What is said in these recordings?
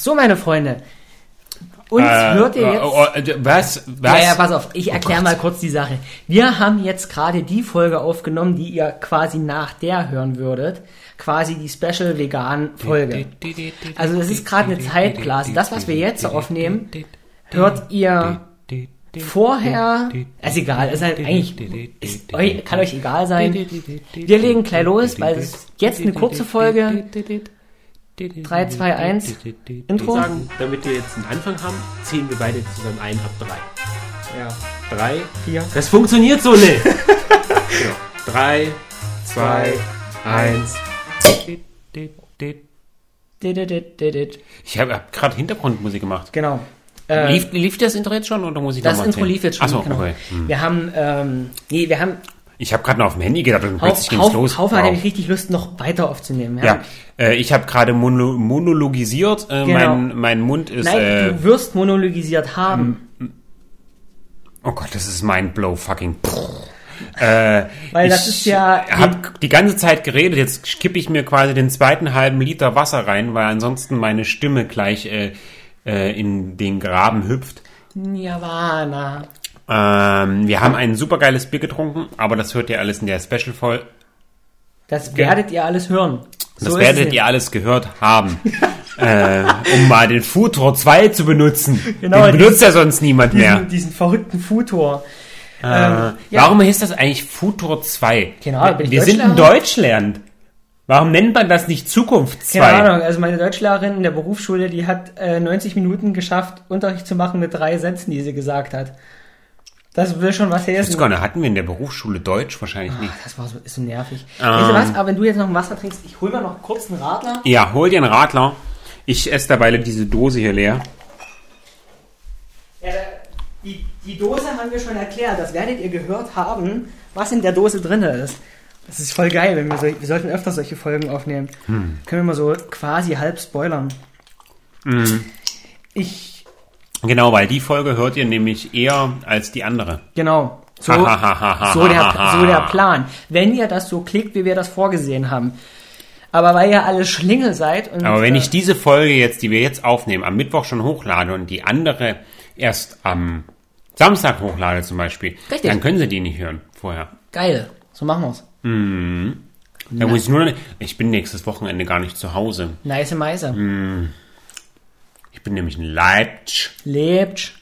So, meine Freunde. Uns Äh, hört ihr äh, jetzt. oh, äh, was? Was? Ja, ja, pass auf, ich erkläre Gott. mal kurz die Sache. Wir haben jetzt gerade die Folge aufgenommen, die ihr quasi nach der hören würdet. Quasi die Special Vegan Folge. Also das ist gerade eine Zeitblase. Das, was wir jetzt aufnehmen, hört ihr vorher. Ist egal, ist halt eigentlich, ist, euch- kann euch egal sein. Wir legen gleich los, weil es ist jetzt eine kurze Folge. 3, 2, 1, Intro. sagen, damit wir jetzt einen Anfang haben, zählen wir beide zusammen ein ab drei. Ja, Drei. vier. Das funktioniert so nicht. genau. Drei, zwei, eins. Ich habe hab gerade Hintergrundmusik gemacht. Genau. Lief, lief das Intro jetzt schon oder muss ich das Intro erzählen? lief jetzt schon. Ach so, genau. okay. Hm. Wir haben, ähm, nee, wir haben, Ich habe gerade noch auf dem Handy gedacht und plötzlich ging's Hauf, los. Haufe hat Wow. nämlich richtig Lust, noch weiter aufzunehmen. Ja. Ja, äh, ich habe gerade mono monologisiert. Äh, Genau. mein, mein Mund ist. Nein, äh, du wirst monologisiert haben, oh Gott, das ist mein blow fucking. Äh, weil ich das ist ja, habe die ganze Zeit geredet. Jetzt kippe ich mir quasi den zweiten halben Liter Wasser rein, weil ansonsten meine Stimme gleich äh, äh, in den Graben hüpft. Nirvana. Ähm, wir haben ein supergeiles Bier getrunken, aber das hört ihr alles in der Special-Folge. Das werdet ihr alles hören. Das So ist werdet ihr alles gehört haben. äh, um mal den Futur 2 zu benutzen. Genau, den benutzt ja sonst niemand diesen, mehr. diesen verrückten Futur. Äh, ja. Warum heißt das eigentlich Futur 2? Genau, wir bin ich wir sind in? Deutschland. Warum nennt man das nicht Zukunft 2? Keine Ahnung, also meine Deutschlehrerin in der Berufsschule, die hat äh, 90 Minuten geschafft, Unterricht zu machen mit drei Sätzen, die sie gesagt hat. Das will schon was Das heißen. gar. Hatten wir in der Berufsschule Deutsch wahrscheinlich nicht. Das war so, ist so nervig. Ähm. Weißt du was? Aber wenn du jetzt noch ein Wasser trinkst, ich hol mir noch kurz einen Radler. Ja, hol dir einen Radler. Ich esse derweil diese Dose hier leer. Ja, die, die Dose haben wir schon erklärt. Das werdet ihr gehört haben, was in der Dose drin ist. Das ist voll geil, wenn wir so, wir sollten öfter solche Folgen aufnehmen. Hm. Können wir mal so quasi halb spoilern. Ich, Genau, weil die Folge hört ihr nämlich eher als die andere. genau. So, so, der, so der Plan. Wenn ihr das so klickt, wie wir das vorgesehen haben. Aber weil ihr alle Schlingel seid und. Aber wenn äh, ich diese Folge jetzt, die wir jetzt aufnehmen, am Mittwoch schon hochlade und die andere erst am Samstag hochlade zum Beispiel, Richtig. dann können sie die nicht hören vorher. Geil. So machen wir's. Da muss ich nur ich bin nächstes Wochenende gar nicht zu Hause. Nice Meise. Hm. Ich bin nämlich in Leipzig. Lebt.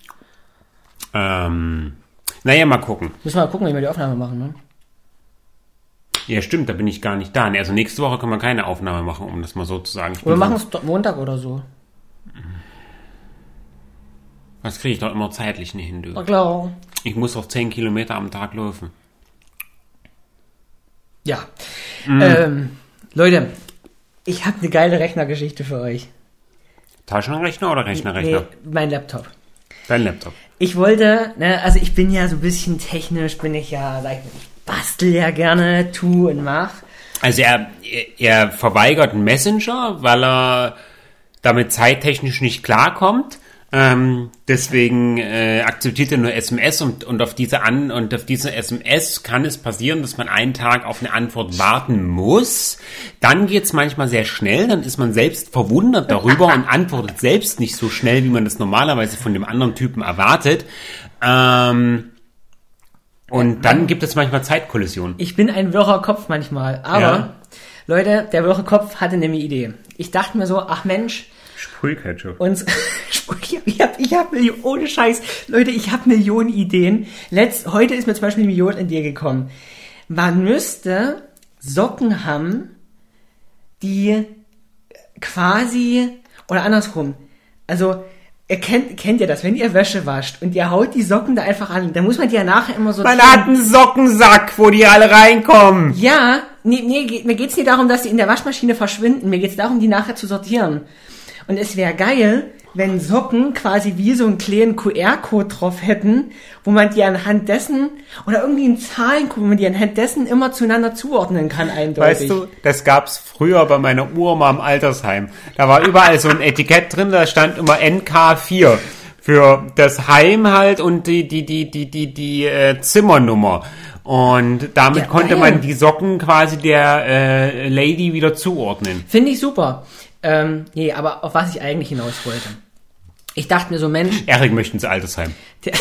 Ähm, naja, mal gucken. Müssen wir mal gucken, wie wir die Aufnahme machen, ne? Ja, stimmt, da bin ich gar nicht da. Also nächste Woche können wir keine Aufnahme machen, um das mal so zu sagen. Ich Oder wir machen es Montag oder so. Das kriege ich doch immer zeitlich nicht hin, Na du. klar. Ich muss doch 10 Kilometer am Tag laufen. Ja. Mhm. Ähm, Leute, ich habe eine geile Rechnergeschichte für euch. Taschenrechner oder Rechnerrechner? Nee, mein Laptop. Dein Laptop. Ich wollte, ne, also ich bin ja so ein bisschen technisch, bin ich ja, sag ich ich bastel ja gerne, tu und mach. Also er, er verweigert einen Messenger, weil er damit zeittechnisch nicht klarkommt. Ähm, deswegen äh, akzeptiert er nur SMS und, und auf diese an und auf diese SMS kann es passieren, dass man einen Tag auf eine Antwort warten muss. Dann geht's manchmal sehr schnell, dann ist man selbst verwundert darüber und antwortet selbst nicht so schnell, wie man das normalerweise von dem anderen Typen erwartet. Ähm, und dann gibt es manchmal Zeitkollisionen. Ich bin ein wirrer Kopf manchmal, aber Ja. Leute, der wirre Kopf hatte nämlich Idee. Ich dachte mir so, ach Mensch, Sprühketchup. uns, ich hab, ich hab, ich hab Millionen, ohne Scheiß, Leute, ich habe Millionen Ideen. Letzt, heute ist mir zum Beispiel eine Million Idee gekommen. Man müsste Socken haben, die quasi, oder andersrum, also, ihr kennt, kennt ihr das, wenn ihr Wäsche wascht und ihr haut die Socken da einfach an, dann muss man die ja nachher immer so... Man hat einen Sockensack, wo die alle reinkommen. Ja, nee, nee, mir geht's nicht darum, dass die in der Waschmaschine verschwinden. Mir geht's darum, die nachher zu sortieren. Und es wäre geil, wenn Socken quasi wie so einen kleinen QR-Code drauf hätten, wo man die anhand dessen, oder irgendwie einen Zahlencode, wo man die anhand dessen immer zueinander zuordnen kann, eindeutig. Weißt du, das gab's früher bei meiner Uroma im Altersheim. Da war überall so ein Etikett drin, da stand immer NK4 für das Heim halt und die die die die die die äh, Zimmernummer. Und damit Ja, konnte man die Socken quasi der äh, Lady wieder zuordnen. Finde ich super. Ähm, nee, aber auf was ich eigentlich hinaus wollte. Ich dachte mir so, Mensch, Erik möchte ins Altersheim.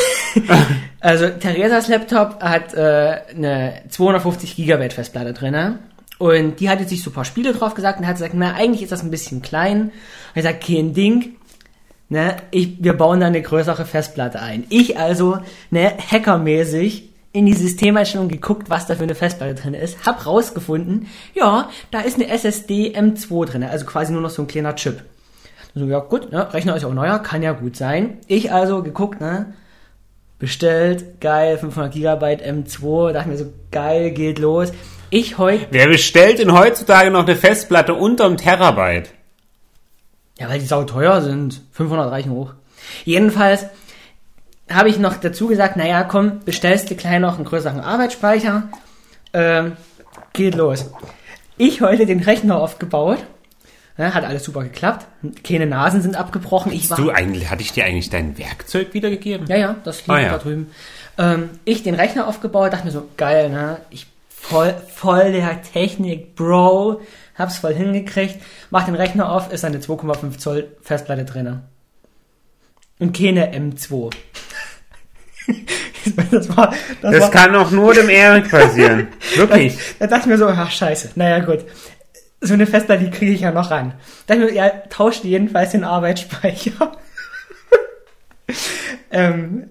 also Theresas Laptop hat äh, eine 250 Gigabyte Festplatte drinne und die hat jetzt sich so ein paar Spiele drauf gesagt und hat gesagt, na eigentlich ist das ein bisschen klein. Und ich sag, kein Ding, ne, ich, wir bauen da eine größere Festplatte ein. Ich also, ne, hackermäßig in die Systemeinstellung geguckt, was da für eine Festplatte drin ist, hab rausgefunden, ja, da ist eine SSD M2 drin, also quasi nur noch so ein kleiner Chip. So, ja gut, ne, Rechner ist ja auch neuer, kann ja gut sein. Ich also geguckt, ne, bestellt, geil, 500 Gigabyte M2, dachte mir so, geil, geht los. Ich heute, Wer bestellt denn heutzutage noch eine Festplatte unterm Terabyte? ja, weil die sau teuer sind, 500 reichen hoch. Jedenfalls habe ich noch dazu gesagt, naja, komm, bestellst du klein noch einen größeren Arbeitsspeicher, ähm, geht los. Ich heute den Rechner aufgebaut, ne, hat alles super geklappt, keine Nasen sind abgebrochen, ich war... Du eigentlich, hatte ich dir eigentlich dein Werkzeug wiedergegeben? Ja, ja, das liegt Ah, ja. da drüben. Ähm, ich den Rechner aufgebaut, dachte mir so, geil, ne? Ich voll, voll der Technik, Bro. Hab's voll hingekriegt. Mach den Rechner auf, ist eine 2,5 Zoll Festplatte drinne. Und keine M2. das war, das, Das war, kann auch nur dem Erik passieren. Wirklich. da dachte ich mir so, ach scheiße, naja gut. So eine Festplatte, die kriege ich ja noch ran. Da dachte ich mir, ja, tauscht jedenfalls den Arbeitsspeicher. ähm,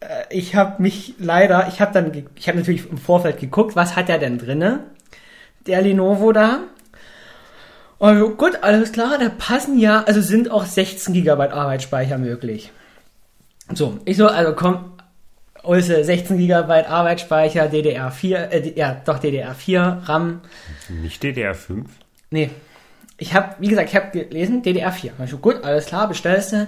äh, ich habe mich leider, ich habe dann, ich habe natürlich im Vorfeld geguckt, was hat er denn drinne? Der Lenovo da. Also gut, alles klar, da passen ja, also sind auch 16 Gigabyte Arbeitsspeicher möglich. So, ich so, also komm, Ulse, 16 Gigabyte Arbeitsspeicher, DDR4, äh, ja, doch DDR4, RAM. Nicht DDR5? Nee, ich habe, wie gesagt, ich habe gelesen, DDR4. Hab ich gut, alles klar, bestellst du.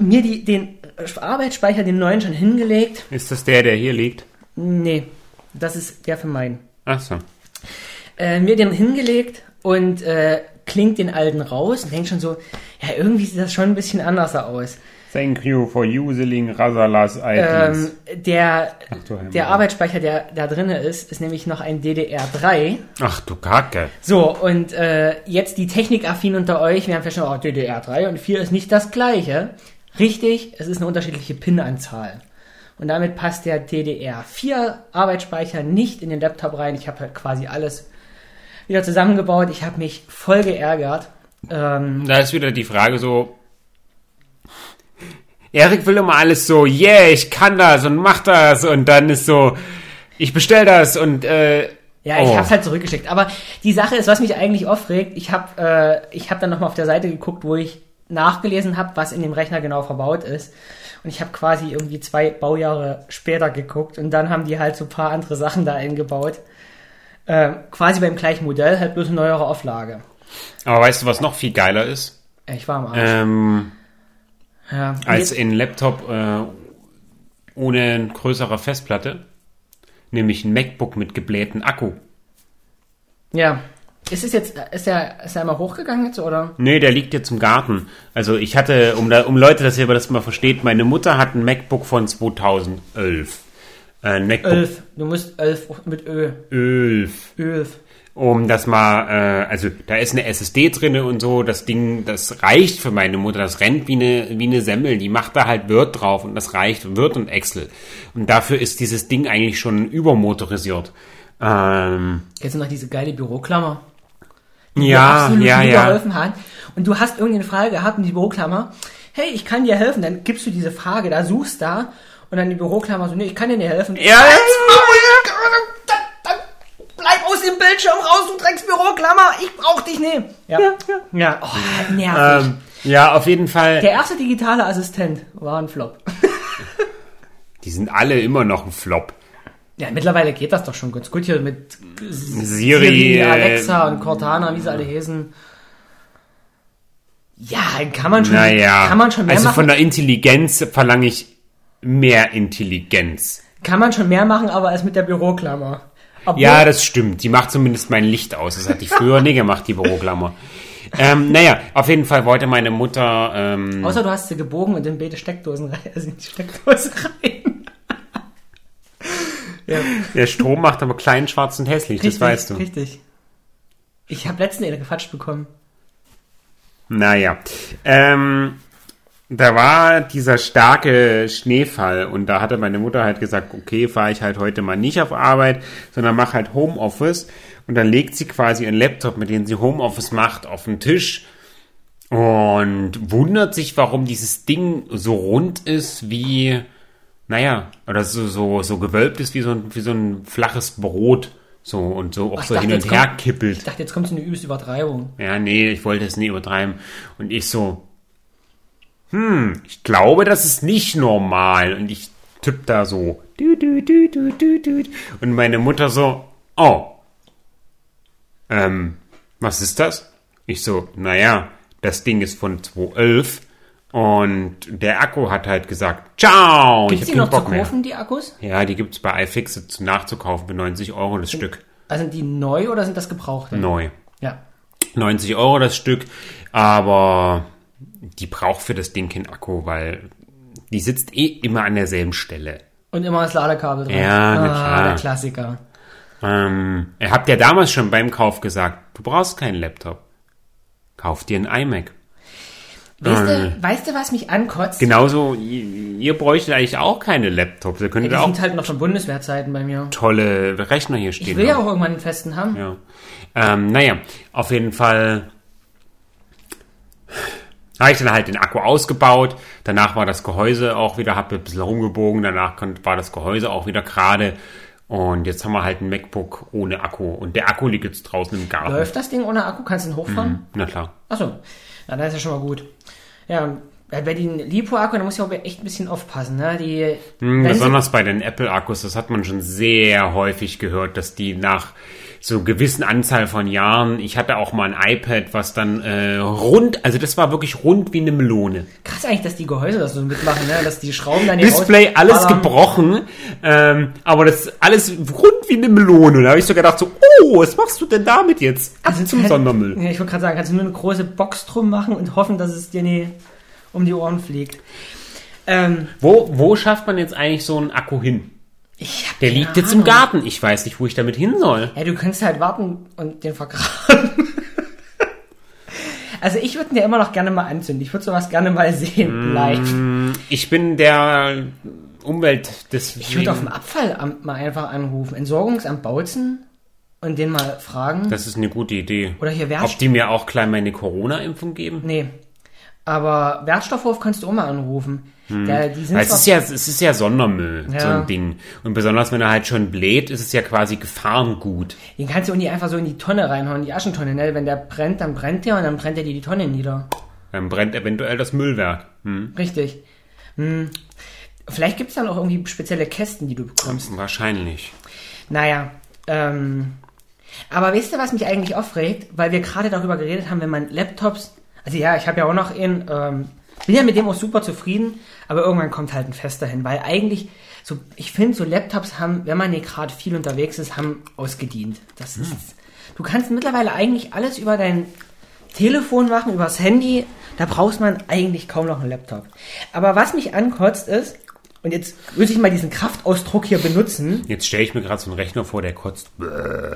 Mir die, den Arbeitsspeicher, den neuen schon hingelegt. Ist das der, der hier liegt? Nee, das ist der für meinen. Ach so. Äh, mir den hingelegt und äh, klingt den alten raus und denkt schon so, ja, irgendwie sieht das schon ein bisschen anders aus. Thank you for using Rasalas Ähm, der, Ach der Arbeitsspeicher, der da drin ist, ist nämlich noch ein DDR3. Ach du Kacke. So, und äh, jetzt die Technikaffinen unter euch, wir haben festgestellt, oh, DDR3 und 4 ist nicht das gleiche. Richtig, es ist eine unterschiedliche PIN-Anzahl. Und damit passt der DDR4 Arbeitsspeicher nicht in den Laptop rein. Ich habe halt quasi alles wieder zusammengebaut. Ich habe mich voll geärgert. Ähm, Da ist wieder die Frage so. Erik will immer alles so, yeah, ich kann das und mach das und dann ist so, ich bestell das und äh, Ja, ich oh. hab's halt zurückgeschickt. Aber die Sache ist, was mich eigentlich aufregt, ich habe äh, ich hab dann nochmal auf der Seite geguckt, wo ich nachgelesen habe, was in dem Rechner genau verbaut ist. Und ich habe quasi irgendwie zwei Baujahre später geguckt und dann haben die halt so ein paar andere Sachen da eingebaut. Äh, quasi beim gleichen Modell, halt bloß eine neuere Auflage. Aber weißt du, was noch viel geiler ist? Ich war am Arsch. Ähm, ja. Als ein Laptop äh, ohne größere Festplatte, nämlich ein MacBook mit geblähten Akku. ja. Ist es jetzt, ist der, ist der einmal hochgegangen jetzt, oder? Nee, der liegt jetzt im Garten. Also ich hatte, um, da, um Leute, dass ihr das mal versteht, meine Mutter hat ein MacBook von 2011. Äh, MacBook Elf. Du musst elf mit Ö. 11. Elf. Um das mal, äh, also da ist eine SSD drinne und so, das Ding, das reicht für meine Mutter, das rennt wie eine, wie eine Semmel, die macht da halt Word drauf und das reicht, Word und Excel. Und dafür ist dieses Ding eigentlich schon übermotorisiert. Ähm, Kennst du noch diese geile Büroklammer? die ja, absolut ja, nie ja. geholfen hat. Und du hast irgendeine Frage gehabt in die Büroklammer. Hey, ich kann dir helfen. Dann gibst du diese Frage, da suchst da und dann die Büroklammer so, nee, ich kann dir nicht helfen. Ja, ja, dann bleib aus dem Bildschirm raus, du Drecks Büroklammer. Ich brauch dich nicht. Ja, ja, ja. Oh, nervig. ähm, ja, auf jeden Fall. Der erste digitale Assistent war ein Flop. Die sind alle immer noch ein Flop. Ja, mittlerweile geht das doch schon ganz gut hier mit Siri, äh, Alexa und Cortana, wie sie alle heißen. Ja, kann man schon, Naja, kann man schon mehr also machen. von der Intelligenz verlange ich mehr Intelligenz. Kann man schon mehr machen, aber als mit der Büroklammer. Obwohl, Ja, das stimmt. Die macht zumindest mein Licht aus. Das hat die früher nie gemacht, die Büroklammer. ähm, naja, auf jeden Fall wollte meine Mutter. Ähm, außer du hast sie gebogen und in beide Steckdosen rein, also in die Steckdose rein. ja, der Strom macht aber klein, schwarz und hässlich, das weißt du. Richtig. Ich habe letztens eine gefatscht bekommen. Naja, ähm, da war dieser starke Schneefall und da hatte meine Mutter halt gesagt, okay, fahre ich halt heute mal nicht auf Arbeit, sondern mache halt Homeoffice und dann legt sie quasi ihren Laptop, mit dem sie Homeoffice macht, auf den Tisch und wundert sich, warum dieses Ding so rund ist wie, naja, oder so, so, so gewölbt ist wie so ein, wie so ein flaches Brot. So und so auch Ach, so ich hin dachte, und her kommt- kippelt. Ich dachte, jetzt kommt so eine übelste Übertreibung. Ja, nee, ich wollte es nie übertreiben. Und ich so, hm, ich glaube, das ist nicht normal. Und ich tipp da so. Und meine Mutter so, oh, ähm, was ist das? Ich so, naja, das Ding ist von 2011 und der Akku hat halt gesagt, ciao, Gibt ich die noch keinen zu Bock mehr. kaufen, die Akkus? Ja, die gibt's bei iFixit zu- nachzukaufen für 90 Euro das Stück. Also sind die neu oder sind das gebrauchte? Neu. Ja. 90 Euro das Stück, aber die braucht für das Ding keinen Akku, weil die sitzt eh immer an derselben Stelle. Und immer das Ladekabel drin. Ja, ah, klar. der Klassiker. Ähm, ihr habt ja damals schon beim Kauf gesagt, du brauchst keinen Laptop. Kauf dir einen iMac. Weißt, Ähm. du, weißt du, was mich ankotzt? Genauso, ihr, ihr bräuchtet eigentlich auch keine Laptops. Ihr Die könntet auch sind halt noch von Bundeswehrzeiten bei mir. tolle Rechner hier stehen. Ich will ja auch irgendwann einen festen haben. Ja. Ähm, naja, auf jeden Fall habe ich dann halt den Akku ausgebaut. Danach war das Gehäuse auch wieder, habe ein bisschen rumgebogen. Danach war das Gehäuse auch wieder gerade. Und jetzt haben wir halt ein MacBook ohne Akku. Und der Akku liegt jetzt draußen im Garten. Läuft das Ding ohne Akku? Kannst du ihn hochfahren? Na klar. Achso, na, das ist ja schon mal gut. Ja, bei den Lipo-Akku, da muss ich auch echt ein bisschen aufpassen. Ne? Die, Hm, besonders bei den Apple-Akkus, das hat man schon sehr häufig gehört, dass die nach so gewissen Anzahl von Jahren, ich hatte auch mal ein iPad, was dann äh, rund, also das war wirklich rund wie eine Melone. krass eigentlich, dass die Gehäuse das so mitmachen, ne? dass die Schrauben dann Display alles rausballern. gebrochen, ähm, aber das alles rund wie eine Melone. Da habe ich so gedacht so, oh, was machst du denn damit jetzt? Ab zum kann- Sondermüll. Ja, ich wollte gerade sagen, kannst du nur eine große Box drum machen und hoffen, dass es dir nie um die Ohren fliegt. Ähm, Wo, wo schafft man jetzt eigentlich so einen Akku hin? ich Der liegt jetzt im Ahnung. Garten. Ich weiß nicht, wo ich damit hin soll. Ja, du kannst halt warten und den vergraben. also ich würde ihn ja immer noch gerne mal anzünden. Ich würde sowas gerne mal sehen, Mm. live. Ich bin der Umwelt des. Ich würde auf dem Abfallamt mal einfach anrufen. Entsorgungsamt Bautzen und den mal fragen. Das ist eine gute Idee. Oder hier Ob Wertstoff. die mir auch gleich meine Corona-Impfung geben? Nee. Aber Wertstoffhof kannst du auch mal anrufen. Der, die sind es ist ja, es ist ja Sondermüll, Ja. so ein Ding. Und besonders wenn er halt schon bläht, ist es ja quasi Gefahrengut. Den kannst du auch nicht einfach so in die Tonne reinhauen, die Aschentonne, ne? Wenn der brennt, dann brennt der und dann brennt er dir die Tonne nieder. Dann brennt eventuell das Müllwerk. Hm? Richtig. Hm. Vielleicht gibt's dann auch irgendwie spezielle Kästen, die du bekommst. Wahrscheinlich. Naja, ähm. Aber weißt du, was mich eigentlich aufregt? Weil wir gerade darüber geredet haben, wenn man Laptops. Also ja, ich habe ja auch noch einen. Ähm, bin ja mit dem auch super zufrieden, aber irgendwann kommt halt ein Fest dahin, weil eigentlich, so, ich finde, so Laptops haben, wenn man nicht gerade viel unterwegs ist, haben ausgedient. Das ist. Du kannst mittlerweile eigentlich alles über dein Telefon machen, übers Handy. Da brauchst man eigentlich kaum noch einen Laptop. Aber was mich ankotzt ist, und jetzt würde ich mal diesen Kraftausdruck hier benutzen, Jetzt stelle ich mir gerade so einen Rechner vor, der kotzt.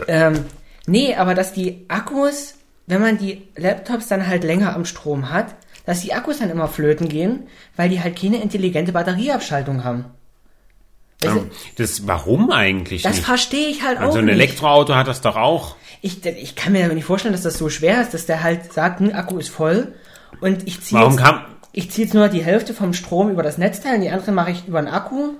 ähm, nee, aber dass die Akkus, wenn man die Laptops dann halt länger am Strom hat, dass die Akkus dann immer flöten gehen, weil die halt keine intelligente Batterieabschaltung haben. Weißt du, Ähm, Das, warum eigentlich das nicht? verstehe ich halt auch Also ein nicht. Elektroauto hat das doch auch. Ich, ich kann mir aber nicht vorstellen, dass das so schwer ist, dass der halt sagt, ein Akku ist voll und ich ziehe Warum jetzt, kann, ich ziehe jetzt nur die Hälfte vom Strom über das Netzteil und die andere mache ich über einen Akku.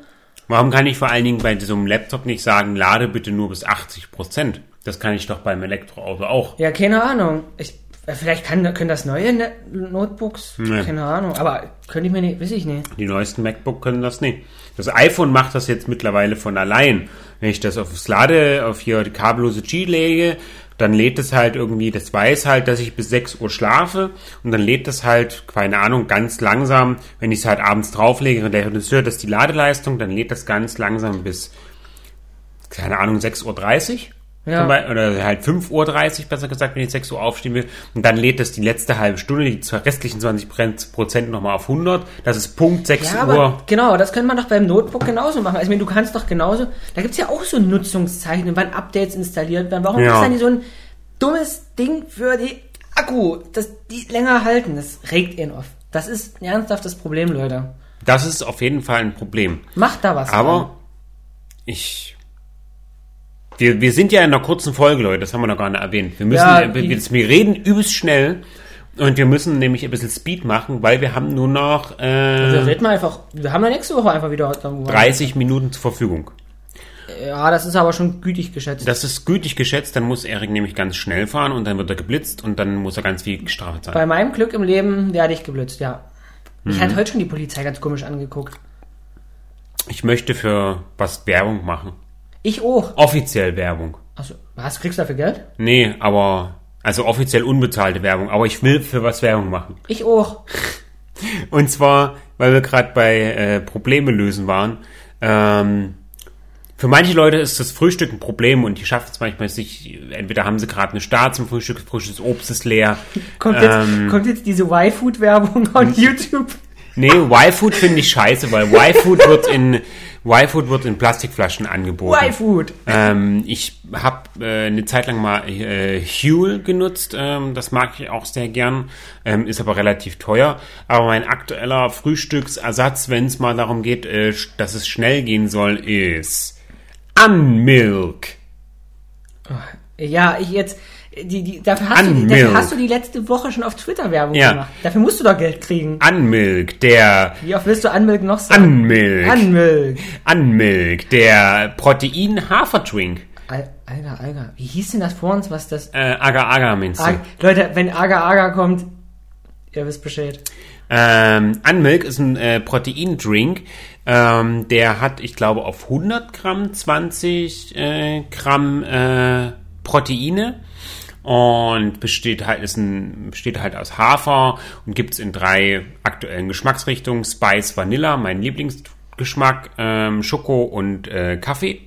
warum kann ich vor allen Dingen bei so einem Laptop nicht sagen, lade bitte nur bis 80 Prozent? Das kann ich doch beim Elektroauto auch. Ja, keine Ahnung. Ich, äh, vielleicht kann, können das neue Ne- Notebooks, Nee. keine Ahnung, aber könnte ich mir nicht, weiß ich nicht. Die neuesten MacBook können das nicht. Das iPhone macht das jetzt mittlerweile von allein. Wenn ich das aufs Lade, auf hier die kabellose G lege, dann lädt es halt irgendwie, das weiß halt, dass ich bis 6 Uhr schlafe und dann lädt es halt, keine Ahnung, ganz langsam, wenn ich es halt abends drauflege und der das hört, das ist die Ladeleistung, dann lädt das ganz langsam bis, keine Ahnung, 6.30 Uhr. Ja. Oder halt 5.30 Uhr, besser gesagt, wenn ich 6 Uhr aufstehen will. Und dann lädt das die letzte halbe Stunde, die restlichen 20 Prozent nochmal auf 100. Das ist Punkt 6 Ja, Uhr. aber genau, das könnte man doch beim Notebook genauso machen. Also, ich meine, du kannst doch genauso, da gibt's ja auch so Nutzungszeichen, wann Updates installiert werden. Warum Ja. gibt's da nicht so ein dummes Ding für die Akku, dass die länger halten. Das regt ihn auf. Das ist ein ernsthaftes Problem, Leute. Das ist auf jeden Fall ein Problem. Macht da was. Aber dran. ich. Wir, wir sind ja in einer kurzen Folge, Leute, das haben wir noch gar nicht erwähnt. Wir müssen, Ja, wir, wir, wir reden übelst schnell und wir müssen nämlich ein bisschen Speed machen, weil wir haben nur noch Wir äh, reden mal einfach. Wir haben ja nächste Woche einfach wieder. 30 Minuten zur Verfügung. Ja, das ist aber schon gütig geschätzt. Das ist gütig geschätzt, dann muss Erik nämlich ganz schnell fahren und dann wird er geblitzt und dann muss er ganz viel gestraft sein. Bei meinem Glück im Leben werde ich geblitzt, ja. Mhm. Ich hatte heute schon die Polizei ganz komisch angeguckt. Ich möchte für was Werbung machen. Ich auch. Offiziell Werbung. Achso, was, kriegst du dafür Geld? Nee, aber, also offiziell unbezahlte Werbung, aber ich will für was Werbung machen. Ich auch. Und zwar, weil wir gerade bei äh, Probleme lösen waren. Ähm, für manche Leute ist das Frühstück ein Problem und die schaffen es manchmal sich, entweder haben sie gerade eine Start zum Frühstück, des Obst ist leer. Kommt jetzt, Ähm. kommt jetzt diese Y-Food-Werbung auf YouTube? Nee, Y-Food finde ich scheiße, weil Y-Food wird in Y-Food wird in Plastikflaschen angeboten. Y-Food. Ähm, ich habe äh, eine Zeit lang mal äh, Huel genutzt. Ähm, das mag ich auch sehr gern. Ähm, ist aber relativ teuer. Aber mein aktueller Frühstücksersatz, wenn es mal darum geht, äh, dass es schnell gehen soll, ist Unmilk. Ja, ich jetzt, die, die, dafür, hast du, Unmilk. dafür hast du die letzte Woche schon auf Twitter Werbung Ja. gemacht. Dafür musst du doch Geld kriegen. Unmilk, der Wie oft willst du Anmilk noch sagen? Unmilk. Anmilk. Unmilk, der Protein-Haferdrink. Al- Alter, Alter, wie hieß denn das vor uns, was das... Äh, Agar Agar meinst du? Ag Leute, wenn Aga Aga kommt, ihr wisst Bescheid. Ähm, Unmilk ist ein äh, Proteindrink. Ähm, der hat, ich glaube, auf 100 Gramm 20 äh, Gramm äh, Proteine und besteht halt, ist ein, besteht halt aus Hafer und gibt's in drei aktuellen Geschmacksrichtungen. Spice Vanilla, mein Lieblingsgeschmack, ähm, Schoko und äh, Kaffee.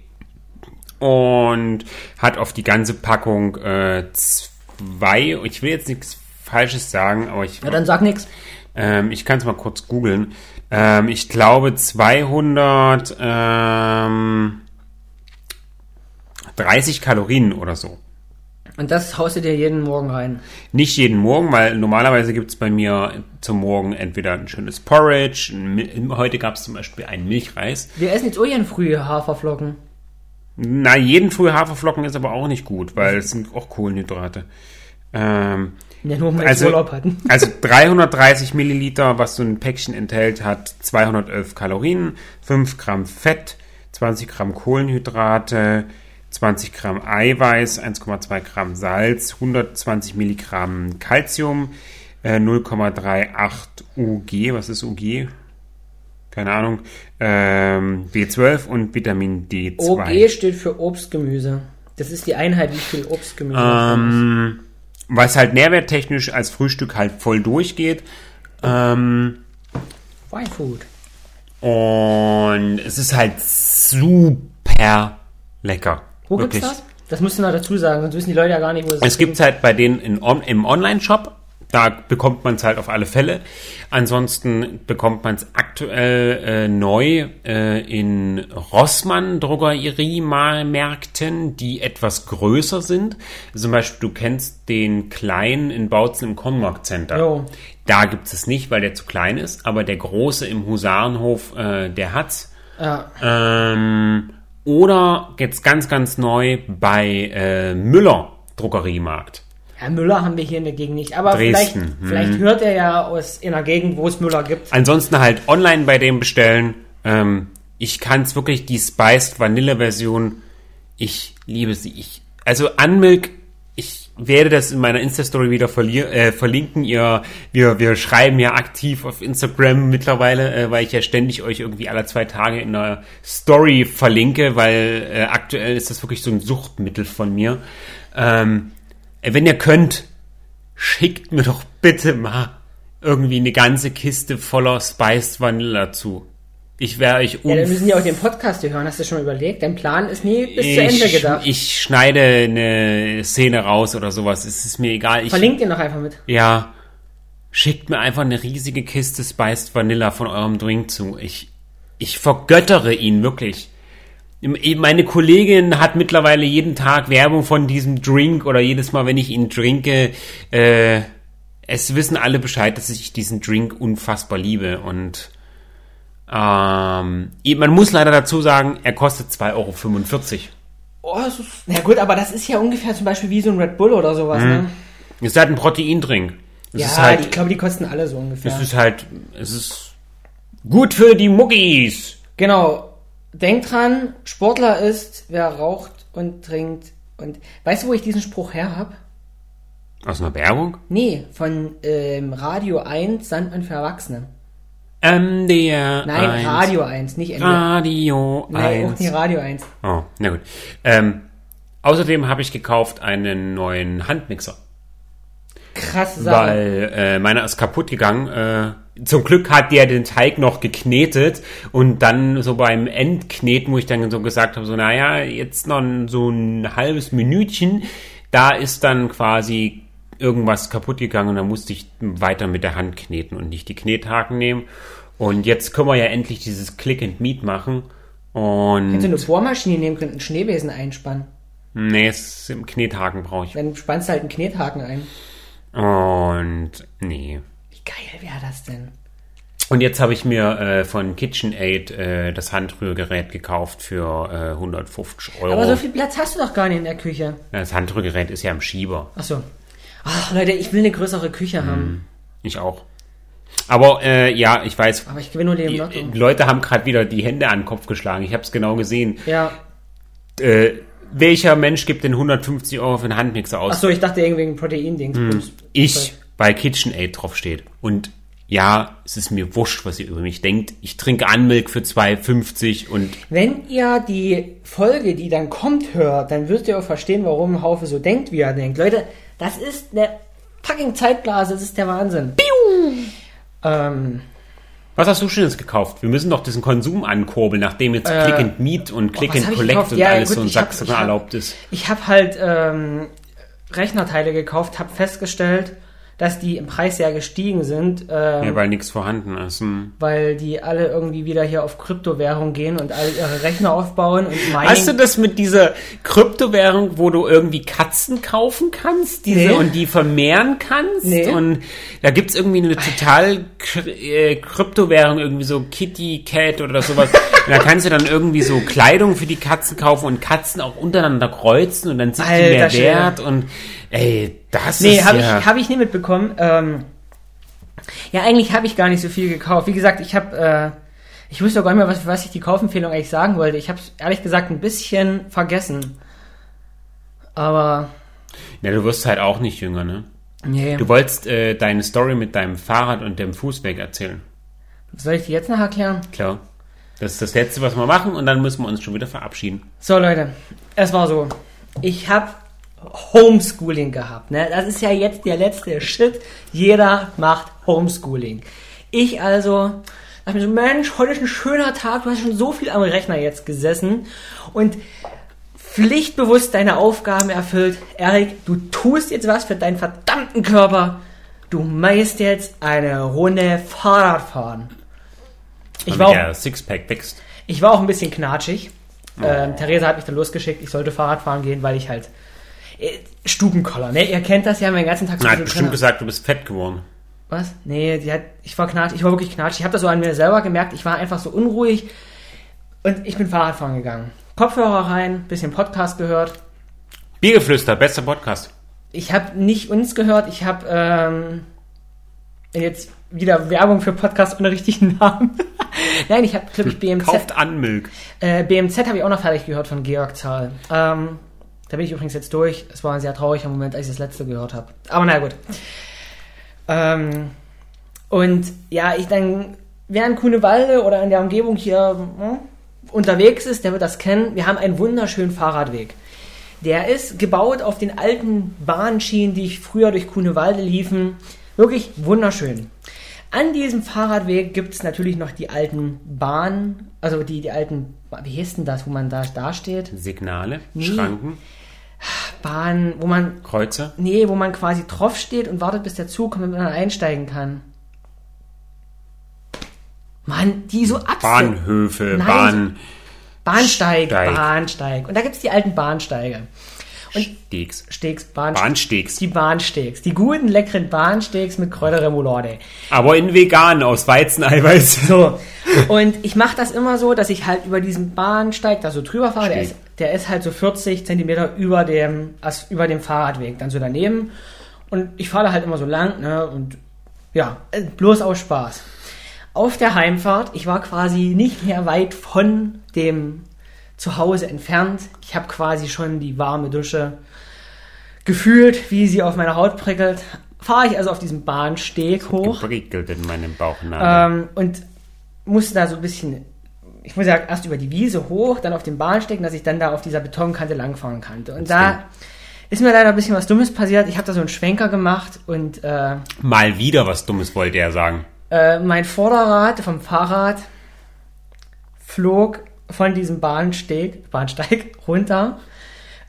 Und hat auf die ganze Packung äh, zwei, ich will jetzt nichts Falsches sagen, aber ich Ja, dann sag nix. ähm, ich kann es mal kurz googeln. Ähm, ich glaube 200 ähm, 30 Kalorien oder so. Und das haust du dir jeden Morgen rein. Nicht jeden Morgen, weil normalerweise gibt es bei mir zum Morgen entweder ein schönes Porridge, heute gab es zum Beispiel einen Milchreis. Wir essen jetzt auch jeden früh Haferflocken. Na, jeden früh Haferflocken ist aber auch nicht gut, weil es sind auch Kohlenhydrate. Ähm, Ja, nur wir Also- Urlaub hatten. Also 330 Milliliter, was so ein Päckchen enthält, hat 211 Kalorien, 5 Gramm Fett, 20 Gramm Kohlenhydrate, 20 Gramm Eiweiß, 1,2 Gramm Salz, 120 Milligramm Calcium, äh, 0,38 UG, was ist UG? Keine Ahnung, ähm, B12 und Vitamin D2. OG steht für Obstgemüse. Das ist die Einheit, wie viel Obstgemüse Ähm, was halt nährwerttechnisch als Frühstück halt voll durchgeht. Ähm, ist. Y-Food. Und es ist halt super lecker. Wo gibt's das? Das musst du noch dazu sagen, sonst wissen die Leute ja gar nicht, wo es Es gibt halt bei denen in, im Online-Shop. Da bekommt man es halt auf alle Fälle. Ansonsten bekommt man es aktuell äh, neu äh, in Rossmann Drogeriemärkten, die etwas größer sind. Zum Beispiel, du kennst den kleinen in Bautzen im Conmark Center. Jo. Da gibt es nicht, weil der zu klein ist, aber der große im Husarenhof, äh, der hat's. Ja. Ähm, oder jetzt ganz, ganz neu bei äh, Müller Drogeriemarkt. Herr Müller haben wir hier in der Gegend nicht. Aber Dresden, vielleicht, vielleicht hört er ja aus in einer Gegend, wo es Müller gibt. Ansonsten halt online bei dem bestellen. Ähm, ich kann es wirklich, die Spiced Vanille Version, ich liebe sie. Ich, also Unmilk, ich werde das in meiner Insta-Story wieder äh, verlinken. Ihr, wir, wir schreiben ja aktiv auf Instagram mittlerweile, äh, weil ich ja ständig euch irgendwie alle zwei Tage in einer Story verlinke, weil äh, aktuell ist das wirklich so ein Suchtmittel von mir. Ähm, äh, wenn ihr könnt, schickt mir doch bitte mal irgendwie eine ganze Kiste voller Spiced Vanilla zu. Ich wäre euch Ja, dann müssen die auch den Podcast hören. Hast du schon überlegt? Dein Plan ist nie bis zu Ende ich, gedacht. ich schneide eine Szene raus oder sowas. Es ist mir egal. Ich, Verlinkt ihn doch einfach mit. ja, schickt mir einfach eine riesige Kiste Spiced Vanilla von eurem Drink zu. Ich, ich vergöttere ihn wirklich. Meine Kollegin hat mittlerweile jeden Tag Werbung von diesem Drink oder jedes Mal, wenn ich ihn trinke, äh, es wissen alle Bescheid, dass ich diesen Drink unfassbar liebe und ähm, man muss leider dazu sagen, er kostet 2,45 Euro. Oh, das ist, na gut, aber das ist ja ungefähr zum Beispiel wie so ein Red Bull oder sowas, mhm. ne? Ist halt ein Proteindrink. Es ja, halt, ich glaube, die kosten alle so ungefähr. Es ist halt, es ist gut für die Muckis. Genau. Denk dran, Sportler ist, wer raucht und trinkt und, weißt du, wo ich diesen Spruch her habe? Aus einer Werbung? Nee, von ähm, Radio 1, Sandmann für Erwachsene. MDR Nein, 1. Radio 1, nicht MDR. Radio Nein, 1. auch nicht Radio 1. Oh, na gut. Ähm, außerdem habe ich gekauft einen neuen Handmixer. Krass Sache. Weil äh, meiner ist kaputt gegangen. Äh, zum Glück hat der den Teig noch geknetet und dann so beim Endkneten, wo ich dann so gesagt habe, so naja, jetzt noch so ein halbes Minütchen, da ist dann quasi irgendwas kaputt gegangen und dann musste ich weiter mit der Hand kneten und nicht die Knethaken nehmen. Und jetzt können wir ja endlich dieses Click and Meet machen. Und Hättest du eine Bohrmaschine nehmen können, einen Schneebesen einspannen? Nee, es, im Knethaken brauche ich. Dann spannst du halt einen Knethaken ein. Und nee. Wie geil wäre das denn? Und jetzt habe ich mir äh, von KitchenAid äh, das Handrührgerät gekauft für äh, 150 Euro. Aber so viel Platz hast du doch gar nicht in der Küche. Das Handrührgerät ist ja im Schieber. Ach so. Ach Leute, ich will eine größere Küche hm, haben. Ich auch. Aber äh, ja, ich weiß. Aber ich gewinne nur den Lotto. Die Leute haben gerade wieder die Hände an den Kopf geschlagen. Ich habe es genau gesehen. Ja. Äh, welcher Mensch gibt denn 150 Euro für einen Handmixer aus? Achso, ich dachte irgendwie ein Protein-Ding. Hm. Ich, weil KitchenAid drauf steht. Und ja, es ist mir wurscht, was ihr über mich denkt. Ich trinke Anmilk für 2,50 und. Wenn ihr die Folge, die dann kommt, hört, dann wirst ihr auch verstehen, warum Haufe so denkt, wie er denkt. Leute, das ist eine fucking Zeitblase, das ist der Wahnsinn. Piu! Ähm, was hast du Schönes gekauft? Wir müssen doch diesen Konsum ankurbeln, nachdem jetzt äh, Click and Meet und Click oh, and Collect und ja, alles gut, so ein Sack sogar erlaubt ist. Ich habe halt ähm, Rechnerteile gekauft, habe festgestellt, dass die im Preis sehr gestiegen sind. Ähm, ja, weil nichts vorhanden ist. Hm. Weil die alle irgendwie wieder hier auf Kryptowährung gehen und alle ihre Rechner aufbauen und Mining. Hast du das mit dieser Kryptowährung, wo du irgendwie Katzen kaufen kannst diese nee. und die vermehren kannst? Nee. Und da gibt's irgendwie eine total äh, Kryptowährung, irgendwie so Kitty Cat oder sowas. da kannst du dann irgendwie so Kleidung für die Katzen kaufen und Katzen auch untereinander kreuzen und dann sind Alter, die mehr wert und Ey, das nee, ist hab ja... Nee, habe ich nie mitbekommen. Ähm, ja, eigentlich habe ich gar nicht so viel gekauft. Wie gesagt, ich habe... Äh, ich wusste auch gar nicht mehr, was, was ich die Kaufempfehlung eigentlich sagen wollte. Ich habe es ehrlich gesagt ein bisschen vergessen. Aber... Ja, du wirst halt auch nicht jünger, ne? Nee. Du wolltest äh, deine Story mit deinem Fahrrad und dem Fußweg erzählen. Soll ich die jetzt noch erklären? Klar. Das ist das Letzte, was wir machen und dann müssen wir uns schon wieder verabschieden. So, Leute. Es war so. Ich habe Homeschooling gehabt. Ne? Das ist ja jetzt der letzte Shit. Jeder macht Homeschooling. Ich also dachte mir so, Mensch, heute ist ein schöner Tag. Du hast schon so viel am Rechner jetzt gesessen und pflichtbewusst deine Aufgaben erfüllt. Erik, du tust jetzt was für deinen verdammten Körper. Du meist jetzt eine Runde Fahrrad fahren. Ich war, auch, Sixpack wächst. ich war auch ein bisschen knatschig. Oh. Ähm, Theresa hat mich dann losgeschickt, ich sollte Fahrrad fahren gehen, weil ich halt Stubenkoller, ne? Ihr kennt das ja, meinen ganzen Tag so hat bestimmt gesagt, du bist fett geworden. Was? Nee, die hat, ich war knatsch, ich war wirklich knatsch. Ich habe das so an mir selber gemerkt, ich war einfach so unruhig und ich bin Fahrradfahren gegangen. Kopfhörer rein, bisschen Podcast gehört. Biergeflüster, bester Podcast. Ich habe nicht uns gehört, ich habe ähm, jetzt wieder Werbung für Podcast ohne richtigen Namen. Nein, ich habe, glaube ich, BMZ. Kauft an Milk. Äh, BMZ habe ich auch noch fertig gehört von Georg Zahl. Ähm, da bin ich übrigens jetzt durch. Es war ein sehr trauriger Moment, als ich das letzte gehört habe. Aber na gut. Ähm, und ja, ich dann, wer in Kunewalde oder in der Umgebung hier hm, unterwegs ist, der wird das kennen. Wir haben einen wunderschönen Fahrradweg. Der ist gebaut auf den alten Bahnschienen, die früher durch Kunewalde liefen. Wirklich wunderschön. An diesem Fahrradweg gibt es natürlich noch die alten Bahnen, also die, die alten, wie hieß denn das, wo man da, da steht? Signale, nee. Schranken. Bahn, wo man. Kreuze? Nee, wo man quasi drauf steht und wartet, bis der Zug kommt, damit man einsteigen kann. Mann, die so ab. Bahnhöfe, Nein, Bahn. Bahnsteig, Steig. Bahnsteig. Und da gibt's die alten Bahnsteige. Und Steaks. Steaks, Bahn, Bahnsteaks. die Bahnsteaks. Die guten, leckeren Bahnsteaks mit Kräuterremoulade. Aber in vegan aus Weizeneiweiß. So. Und ich mache das immer so, dass ich halt über diesen Bahnsteig da so drüber fahre. Der ist, der ist halt so 40 Zentimeter über dem, über dem Fahrradweg, dann so daneben. Und ich fahre da halt immer so lang, ne? Und ja, äh, bloß aus Spaß. Auf der Heimfahrt, ich war quasi nicht mehr weit von dem Zuhause entfernt. Ich habe quasi schon die warme Dusche gefühlt, wie sie auf meiner Haut prickelt. Fahre ich also auf diesem Bahnsteg hoch. Geprickelt in meinem Bauchnabel. Ähm, und musste da so ein bisschen, ich muss ja erst über die Wiese hoch, dann auf den Bahnsteig, dass ich dann da auf dieser Betonkante langfahren konnte. Und da ist mir leider ein bisschen was Dummes passiert. Ich habe da so einen Schwenker gemacht und äh, Mal wieder was Dummes wollte er sagen. äh, mein Vorderrad vom Fahrrad flog von diesem Bahnsteig, Bahnsteig runter.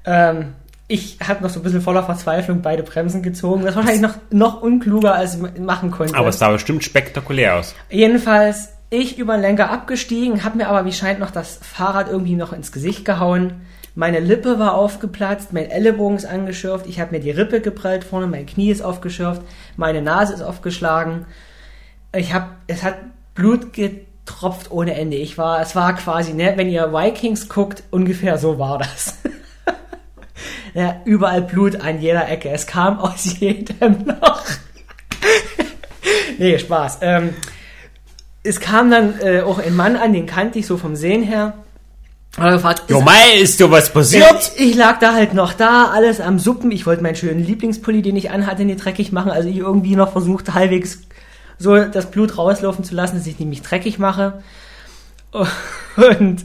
Ähm, ich habe noch so ein bisschen voller Verzweiflung beide Bremsen gezogen. Das war wahrscheinlich noch, noch unkluger, als ich machen konnte. Aber es sah bestimmt spektakulär aus. Jedenfalls, ich über den Lenker abgestiegen, habe mir aber wie scheint noch das Fahrrad irgendwie noch ins Gesicht gehauen. Meine Lippe war aufgeplatzt, mein Ellenbogen ist angeschürft, ich habe mir die Rippe geprellt vorne, mein Knie ist aufgeschürft, meine Nase ist aufgeschlagen. Ich habe, es hat Blut getropft ohne Ende. Ich war, es war quasi, ne, wenn ihr Vikings guckt, ungefähr so war das. ja, überall Blut an jeder Ecke. Es kam aus jedem Loch. nee, Spaß. Ähm, es kam dann äh, auch ein Mann an, den kannte ich so vom Sehen her. Und gefragt, Jo, ist- Mai, ist dir was passiert? ich, ich lag da halt noch da, alles am Suppen. Ich wollte meinen schönen Lieblingspulli, den ich anhatte, nicht dreckig machen. Also ich irgendwie noch versucht, halbwegs so das Blut rauslaufen zu lassen, dass ich mich dreckig mache. Und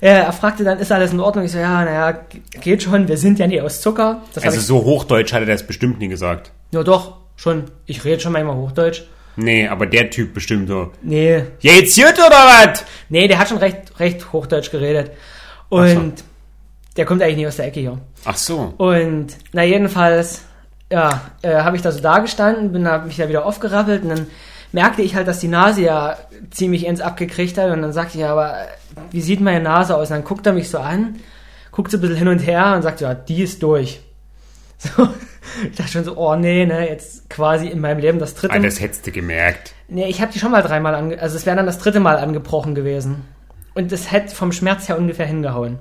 er fragte dann, ist alles in Ordnung? Ich so, ja, naja, geht schon, wir sind ja nicht aus Zucker. Das Also so Hochdeutsch hat er das bestimmt nie gesagt. ja doch, schon. Ich rede schon manchmal Hochdeutsch. Nee, aber der Typ bestimmt so. Nee, Jetzt jut oder was? nee, der hat schon recht, recht Hochdeutsch geredet. Und so. der kommt eigentlich nicht aus der Ecke hier. Ach so. Und na jedenfalls, ja, äh, habe ich da so da gestanden, bin hab mich da wieder aufgerappelt und dann merkte ich halt, dass die Nase ja ziemlich ins abgekriegt hat und dann sagte ich, ja, aber wie sieht meine Nase aus? Und dann guckt er mich so an, guckt so ein bisschen hin und her und sagt, ja, die ist durch. So, ich dachte schon so, oh nee, ne, jetzt quasi in meinem Leben das dritte Ah, das hättest du gemerkt. Nee, ich habe die schon mal dreimal ange... Also es wäre dann das dritte Mal angebrochen gewesen. Und es hätte vom Schmerz her ungefähr hingehauen.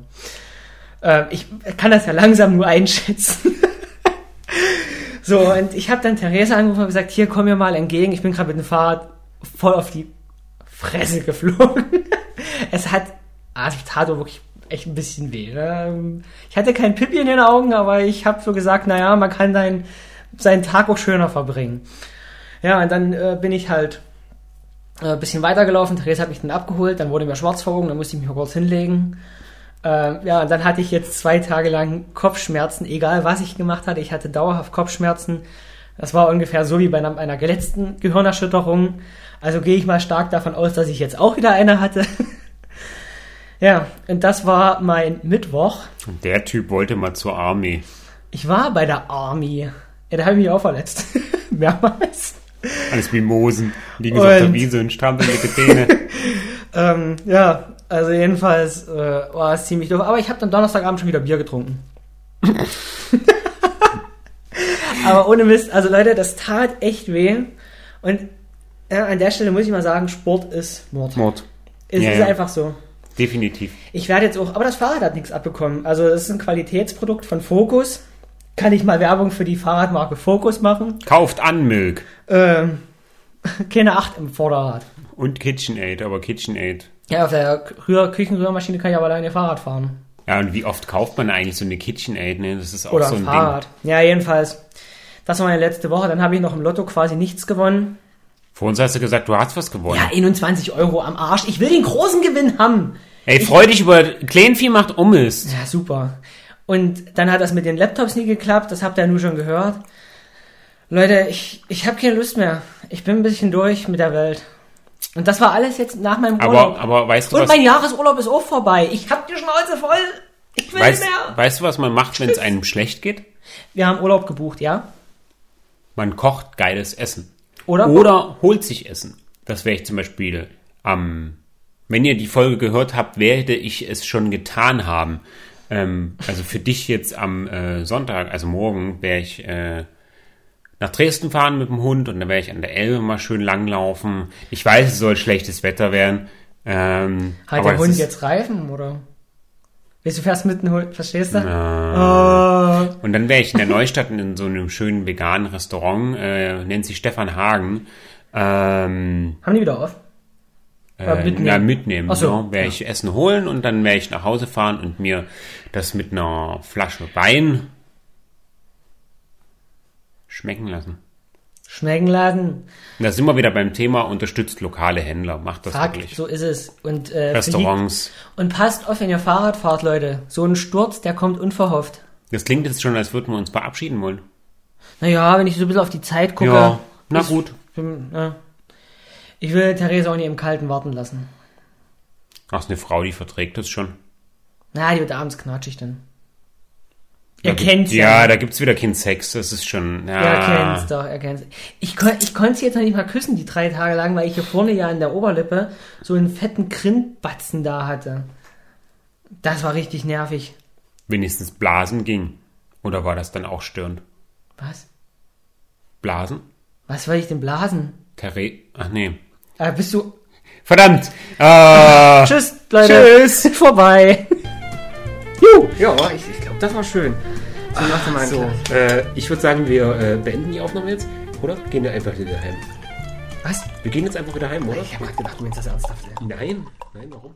Ähm, ich kann das ja langsam nur einschätzen. so, und ich habe dann Theresa angerufen und gesagt, hier, komm mir mal entgegen. Ich bin gerade mit dem Fahrrad voll auf die Fresse geflogen. es hat... Ah, es tat wirklich echt ein bisschen weh. Ne? Ich hatte kein Pipi in den Augen, aber ich habe so gesagt, naja, man kann dein, seinen Tag auch schöner verbringen. Ja, und dann äh, bin ich halt äh, ein bisschen weitergelaufen. Therese hat mich dann abgeholt, dann wurde mir schwarz vor Augen, dann musste ich mich kurz hinlegen. Ähm, ja, und dann hatte ich jetzt zwei Tage lang Kopfschmerzen, egal was ich gemacht hatte. Ich hatte dauerhaft Kopfschmerzen. Das war ungefähr so wie bei einer, einer letzten Gehirnerschütterung. Also gehe ich mal stark davon aus, dass ich jetzt auch wieder eine hatte. ja, und das war mein Mittwoch. Und der Typ wollte mal zur Army. Ich war bei der Army. Ja, da habe ich mich auch verletzt. Mehrmals. Als Mimosen. Liegen so auf der Und- Wiese und strampeln die Zähne. Ähm, ja, also jedenfalls äh, war es ziemlich doof. Aber ich habe dann Donnerstagabend schon wieder Bier getrunken. Aber ohne Mist, also Leute, das tat echt weh. Und ja, an der Stelle muss ich mal sagen, Sport ist Mord. Mord. Es Ja, ist ja. einfach so. Definitiv. Ich werde jetzt auch, aber das Fahrrad hat nichts abbekommen. Also es ist ein Qualitätsprodukt von Focus. Kann ich mal Werbung für die Fahrradmarke Focus machen? Kauft an Milk. Ähm, keine Acht im Vorderrad. Und KitchenAid, aber KitchenAid. Ja, auf der Rühr Küchenrührmaschine kann ich aber alleine Fahrrad fahren. Ja, und wie oft kauft man eigentlich so eine KitchenAid, ne? Das ist auch Oder so ein ein Fahrrad. Ja, jedenfalls. Das war meine letzte Woche. Dann habe ich noch im Lotto quasi nichts gewonnen. Vor uns hast du gesagt, du hast was gewonnen. Ja, 21 Euro am Arsch. Ich will den großen Gewinn haben. Ey, freu dich über Kleinvieh macht Ummist. Ja, super. Und dann hat das mit den Laptops nie geklappt. Das habt ihr ja nur schon gehört. Leute, ich, ich habe keine Lust mehr. Ich bin ein bisschen durch mit der Welt. Und das war alles jetzt nach meinem Urlaub. Aber, aber weißt du Und was, mein Jahresurlaub ist auch vorbei. Ich hab die Schnauze voll. Ich will weißt, nicht mehr. weißt du, was man macht, wenn es einem schlecht geht? Wir haben Urlaub gebucht, ja? Man kocht geiles Essen. Oder? Oder holt sich Essen. Das wäre ich zum Beispiel am Wenn ihr die Folge gehört habt, werde ich es schon getan haben. Ähm, also für dich jetzt am äh, Sonntag, also morgen, werde ich äh, nach Dresden fahren mit dem Hund und dann werde ich an der Elbe mal schön langlaufen. Ich weiß, es soll schlechtes Wetter werden. Ähm, Hat aber der Hund jetzt Reifen, oder? Willst du fährst mit dem Hund, verstehst du? Oh. Und dann wäre ich in der Neustadt in so einem schönen veganen Restaurant, äh, nennt sich Stefan Hagen. Ähm, Haben die wieder auf? Äh, mitnehmen? Na, mitnehmen. Ach so, ja. Werde ich Essen holen und dann werde ich nach Hause fahren und mir das mit einer Flasche Wein schmecken lassen. Schmecken lassen. Da sind wir wieder beim Thema, unterstützt lokale Händler. Macht das Fakt, wirklich. so ist es. Und, äh, Restaurants. fliegt- Und passt auf, wenn ihr Fahrrad fahrt, Leute. So ein Sturz, der kommt unverhofft. Das klingt jetzt schon, als würden wir uns verabschieden wollen. Naja, wenn ich so ein bisschen auf die Zeit gucke. Ja, na gut. bin- ja. Ich will Theresa auch nicht im Kalten warten lassen. Ach, ist eine Frau, die verträgt das schon. Na, die wird abends knatschig dann. Gibt- kennt's Ja, ja. da gibt's wieder keinen Sex. Das ist schon. Ja. Er kennt's doch, er kennt's. Ich, kon, ich konnte sie jetzt noch nicht mal küssen, die drei Tage lang, weil ich hier vorne ja in der Oberlippe so einen fetten Grindbatzen da hatte. Das war richtig nervig. Wenigstens Blasen ging. Oder war das dann auch störend? Was? Blasen? Was soll ich denn blasen? Therese. Ach nee. Äh, bist du. Verdammt! Äh, Tschüss, Leute. Tschüss. Vorbei. Juhu. Ja, ich, das war schön. So man So, äh, ich würde sagen, wir äh, beenden die Aufnahme jetzt. Oder? Gehen wir einfach wieder heim. Was? Wir gehen jetzt einfach wieder heim, oder? Ich hab grad gedacht, du meinst das ernsthaft. Nein. Nein, warum?